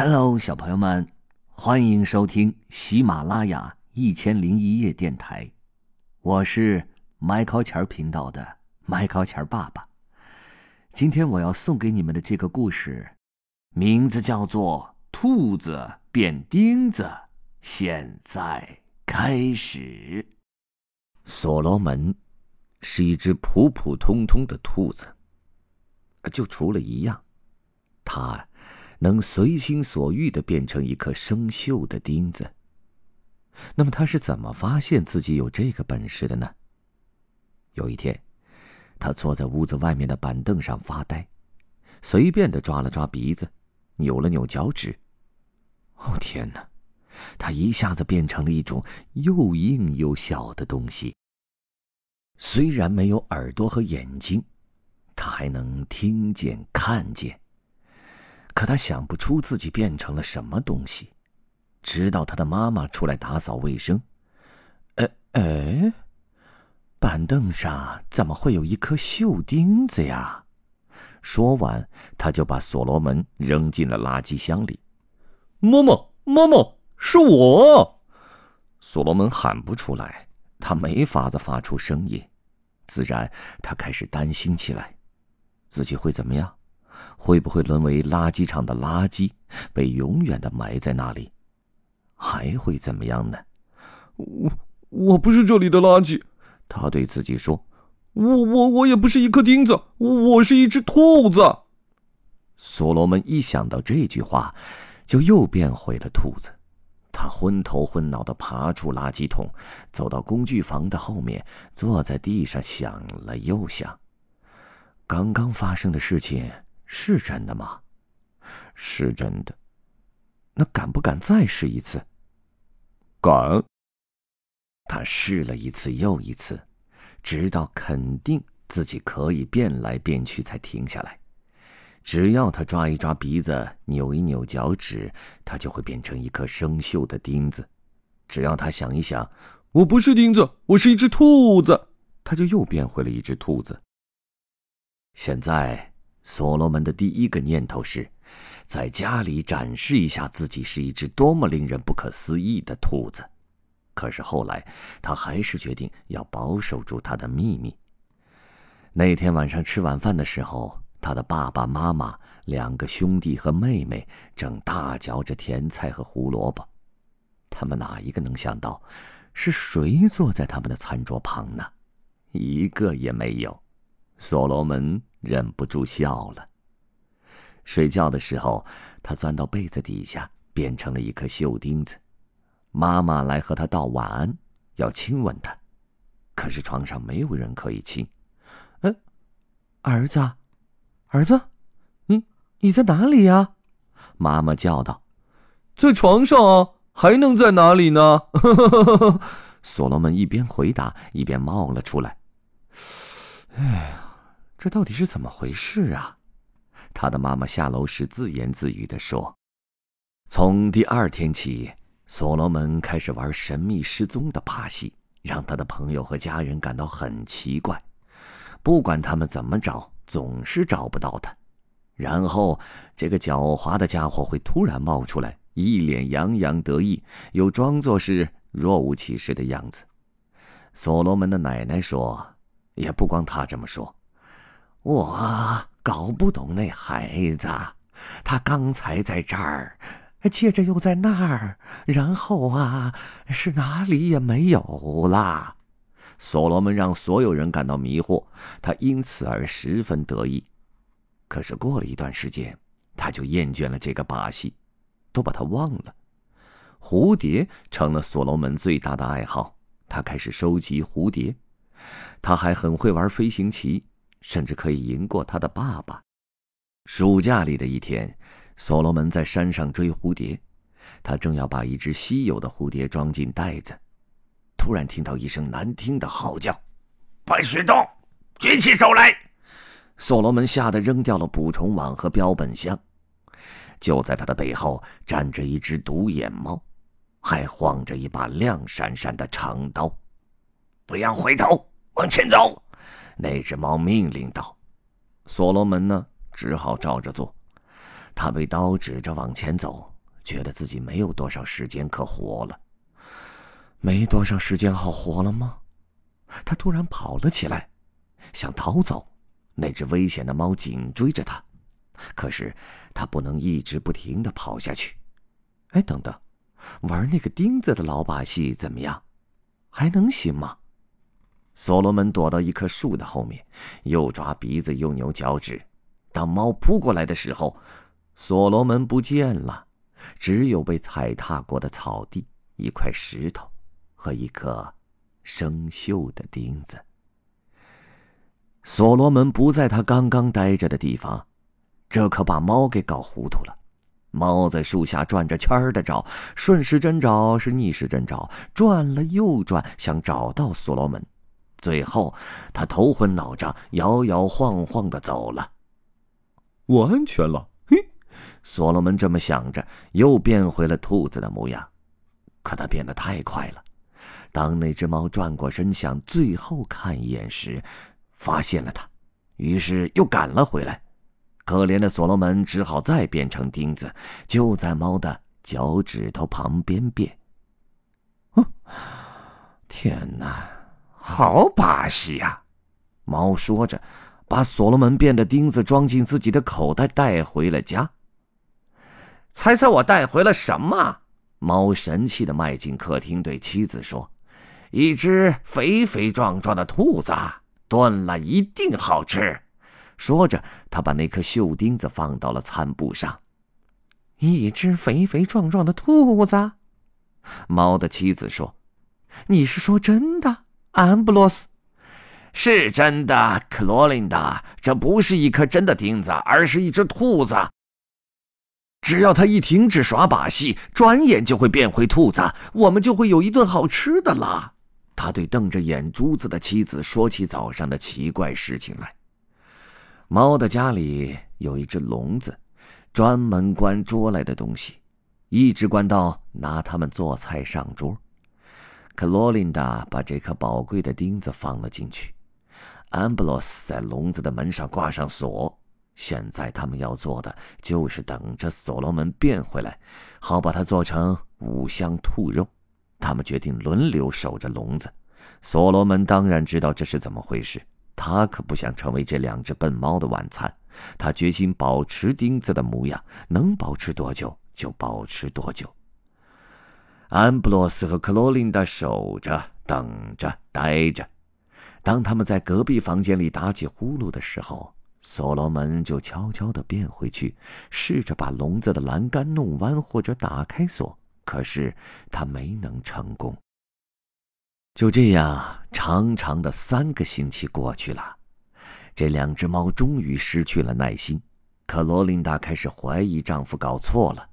Hello，小朋友们，欢迎收听喜马拉雅一千零一夜电台，我是麦考钱频道的麦考钱爸爸。今天我要送给你们的这个故事，名字叫做《兔子变钉子》。现在开始。所罗门是一只普普通通的兔子，就除了一样，它。能随心所欲的变成一颗生锈的钉子。那么他是怎么发现自己有这个本事的呢？有一天，他坐在屋子外面的板凳上发呆，随便的抓了抓鼻子，扭了扭脚趾。哦天哪！他一下子变成了一种又硬又小的东西。虽然没有耳朵和眼睛，他还能听见、看见。可他想不出自己变成了什么东西，直到他的妈妈出来打扫卫生。哎哎，板凳上怎么会有一颗锈钉子呀？说完，他就把所罗门扔进了垃圾箱里。妈妈，妈妈，是我！所罗门喊不出来，他没法子发出声音，自然他开始担心起来，自己会怎么样？会不会沦为垃圾场的垃圾，被永远的埋在那里？还会怎么样呢？我我不是这里的垃圾，他对自己说。我我我也不是一颗钉子，我是一只兔子。所罗门一想到这句话，就又变回了兔子。他昏头昏脑的爬出垃圾桶，走到工具房的后面，坐在地上想了又想，刚刚发生的事情。是真的吗？是真的。那敢不敢再试一次？敢。他试了一次又一次，直到肯定自己可以变来变去，才停下来。只要他抓一抓鼻子，扭一扭脚趾，他就会变成一颗生锈的钉子。只要他想一想，我不是钉子，我是一只兔子，他就又变回了一只兔子。现在。所罗门的第一个念头是，在家里展示一下自己是一只多么令人不可思议的兔子。可是后来，他还是决定要保守住他的秘密。那天晚上吃晚饭的时候，他的爸爸妈妈、两个兄弟和妹妹正大嚼着甜菜和胡萝卜。他们哪一个能想到，是谁坐在他们的餐桌旁呢？一个也没有。所罗门。忍不住笑了。睡觉的时候，他钻到被子底下，变成了一颗锈钉子。妈妈来和他道晚安，要亲吻他，可是床上没有人可以亲。哎，儿子，儿子，你你在哪里呀？妈妈叫道：“在床上啊，还能在哪里呢？” 所罗门一边回答，一边冒了出来。这到底是怎么回事啊？他的妈妈下楼时自言自语的说：“从第二天起，所罗门开始玩神秘失踪的把戏，让他的朋友和家人感到很奇怪。不管他们怎么找，总是找不到他。然后，这个狡猾的家伙会突然冒出来，一脸洋洋得意，又装作是若无其事的样子。”所罗门的奶奶说：“也不光他这么说。”我搞不懂那孩子，他刚才在这儿，接着又在那儿，然后啊，是哪里也没有了。所罗门让所有人感到迷惑，他因此而十分得意。可是过了一段时间，他就厌倦了这个把戏，都把他忘了。蝴蝶成了所罗门最大的爱好，他开始收集蝴蝶，他还很会玩飞行棋。甚至可以赢过他的爸爸。暑假里的一天，所罗门在山上追蝴蝶，他正要把一只稀有的蝴蝶装进袋子，突然听到一声难听的嚎叫：“不许动，举起手来！”所罗门吓得扔掉了捕虫网和标本箱。就在他的背后站着一只独眼猫，还晃着一把亮闪闪的长刀。不要回头，往前走。那只猫命令道：“所罗门呢？只好照着做。他被刀指着往前走，觉得自己没有多少时间可活了。没多少时间好活了吗？他突然跑了起来，想逃走。那只危险的猫紧追着他，可是他不能一直不停的跑下去。哎，等等，玩那个钉子的老把戏怎么样？还能行吗？所罗门躲到一棵树的后面，又抓鼻子又扭脚趾。当猫扑过来的时候，所罗门不见了，只有被踩踏过的草地、一块石头和一颗生锈的钉子。所罗门不在他刚刚待着的地方，这可把猫给搞糊涂了。猫在树下转着圈儿的找，顺时针找是逆时针找，转了又转，想找到所罗门。最后，他头昏脑胀，摇摇晃晃的走了。我安全了，嘿，所罗门这么想着，又变回了兔子的模样。可他变得太快了，当那只猫转过身想最后看一眼时，发现了他，于是又赶了回来。可怜的所罗门只好再变成钉子，就在猫的脚趾头旁边变。哦，天哪，好把戏呀！猫说着，把所罗门变的钉子装进自己的口袋，带回了家。猜猜我带回了什么？猫神气的迈进客厅，对妻子说：“一只肥肥壮壮的兔子。”炖了一定好吃，说着，他把那颗锈钉子放到了餐布上。一只肥肥壮壮的兔子，猫的妻子说：“你是说真的，安布罗斯？是真的，克罗琳达。这不是一颗真的钉子，而是一只兔子。只要他一停止耍把戏，转眼就会变回兔子，我们就会有一顿好吃的了。”他对瞪着眼珠子的妻子说起早上的奇怪事情来。猫的家里有一只笼子，专门关捉来的东西，一直关到拿它们做菜上桌。克罗琳达把这颗宝贵的钉子放了进去，安布罗斯在笼子的门上挂上锁。现在他们要做的就是等着所罗门变回来，好把它做成五香兔肉。他们决定轮流守着笼子。所罗门当然知道这是怎么回事，他可不想成为这两只笨猫的晚餐。他决心保持钉子的模样，能保持多久就保持多久。安布洛斯和克罗琳达守着，等着，待着。当他们在隔壁房间里打起呼噜的时候，所罗门就悄悄地变回去，试着把笼子的栏杆弄弯或者打开锁。可是他没能成功。就这样，长长的三个星期过去了，这两只猫终于失去了耐心。可罗琳达开始怀疑丈夫搞错了。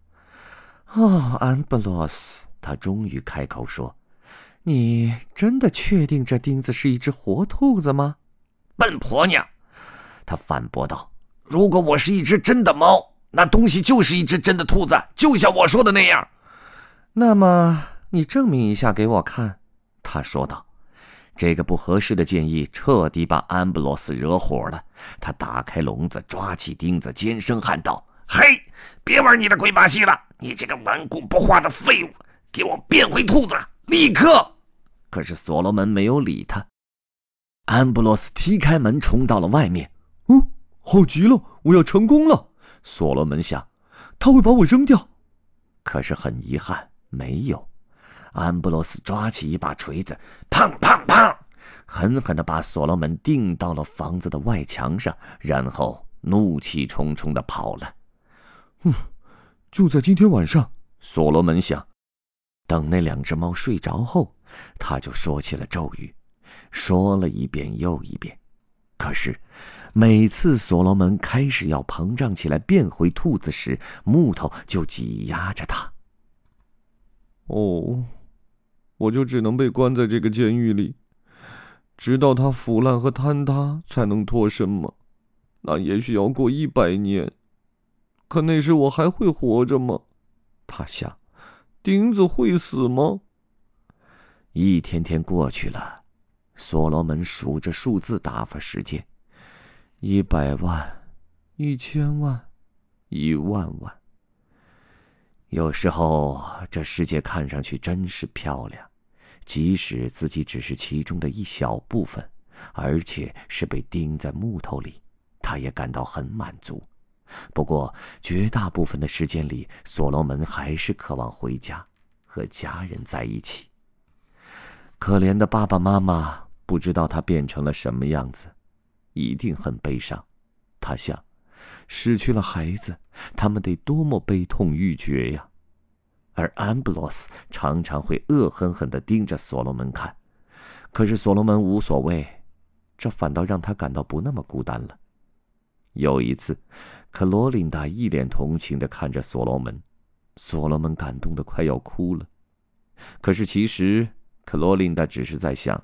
哦，安布罗斯，她终于开口说：“你真的确定这钉子是一只活兔子吗？”笨婆娘，他反驳道：“如果我是一只真的猫，那东西就是一只真的兔子，就像我说的那样。”那么，你证明一下给我看，他说道。这个不合适的建议彻底把安布罗斯惹火了。他打开笼子，抓起钉子，尖声喊道：“嘿，别玩你的鬼把戏了！你这个顽固不化的废物，给我变回兔子，立刻！”可是所罗门没有理他。安布罗斯踢开门，冲到了外面。哦，好极了，我要成功了！所罗门想，他会把我扔掉。可是很遗憾。没有，安布罗斯抓起一把锤子，砰砰砰，狠狠地把所罗门钉到了房子的外墙上，然后怒气冲冲地跑了。嗯，就在今天晚上，所罗门想，等那两只猫睡着后，他就说起了咒语，说了一遍又一遍。可是，每次所罗门开始要膨胀起来变回兔子时，木头就挤压着他。哦，我就只能被关在这个监狱里，直到它腐烂和坍塌才能脱身吗？那也许要过一百年，可那时我还会活着吗？他想，钉子会死吗？一天天过去了，所罗门数着数字打发时间：一百万，一千万，一万万。有时候，这世界看上去真是漂亮，即使自己只是其中的一小部分，而且是被钉在木头里，他也感到很满足。不过，绝大部分的时间里，所罗门还是渴望回家，和家人在一起。可怜的爸爸妈妈不知道他变成了什么样子，一定很悲伤。他想，失去了孩子，他们得多么悲痛欲绝呀！而安布罗斯常常会恶狠狠地盯着所罗门看，可是所罗门无所谓，这反倒让他感到不那么孤单了。有一次，克罗琳达一脸同情地看着所罗门，所罗门感动得快要哭了。可是其实，克罗琳达只是在想，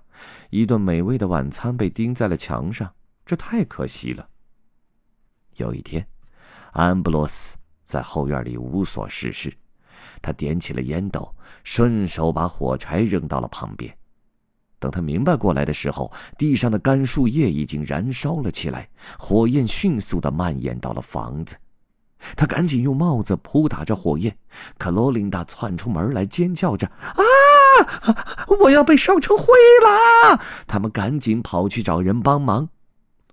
一顿美味的晚餐被钉在了墙上，这太可惜了。有一天，安布罗斯在后院里无所事事，他点起了烟斗，顺手把火柴扔到了旁边。等他明白过来的时候，地上的干树叶已经燃烧了起来，火焰迅速的蔓延到了房子。他赶紧用帽子扑打着火焰，可罗琳达窜出门来，尖叫着：“啊，我要被烧成灰了！”他们赶紧跑去找人帮忙。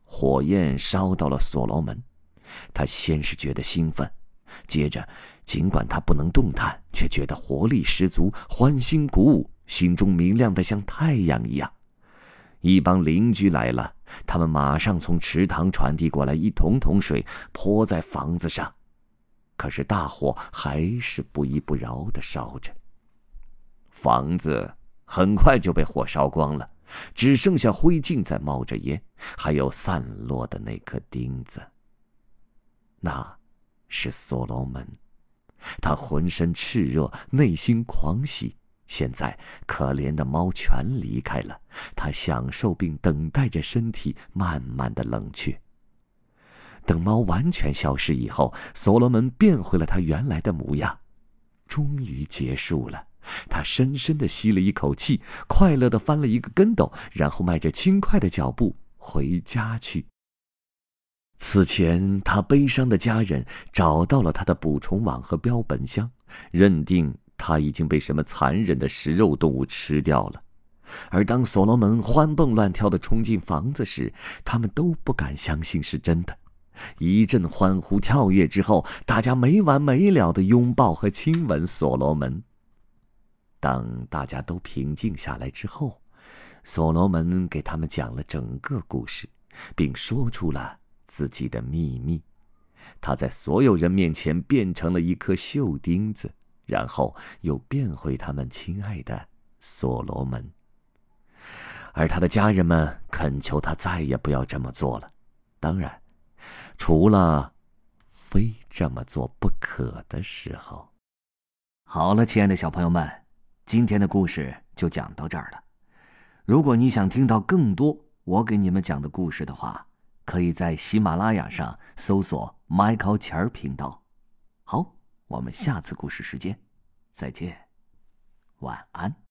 火焰烧到了所罗门，他先是觉得兴奋，接着，尽管他不能动弹，却觉得活力十足，欢欣鼓舞。心中明亮的像太阳一样。一帮邻居来了，他们马上从池塘传递过来一桶桶水，泼在房子上。可是大火还是不依不饶的烧着。房子很快就被火烧光了，只剩下灰烬在冒着烟，还有散落的那颗钉子。那，是所罗门，他浑身炽热，内心狂喜。现在，可怜的猫全离开了，它享受并等待着身体慢慢的冷却。等猫完全消失以后，所罗门变回了他原来的模样。终于结束了，他深深的吸了一口气，快乐的翻了一个跟斗，然后迈着轻快的脚步回家去。此前，他悲伤的家人找到了他的捕虫网和标本箱，认定。他已经被什么残忍的食肉动物吃掉了，而当所罗门欢蹦乱跳的冲进房子时，他们都不敢相信是真的。一阵欢呼跳跃之后，大家没完没了的拥抱和亲吻所罗门。当大家都平静下来之后，所罗门给他们讲了整个故事，并说出了自己的秘密：他在所有人面前变成了一颗锈钉子。然后又变回他们亲爱的所罗门，而他的家人们恳求他再也不要这么做了。当然，除了非这么做不可的时候。好了，亲爱的小朋友们，今天的故事就讲到这儿了。如果你想听到更多我给你们讲的故事的话，可以在喜马拉雅上搜索 “Michael 钱儿频道”。好。我们下次故事时间再见，晚安。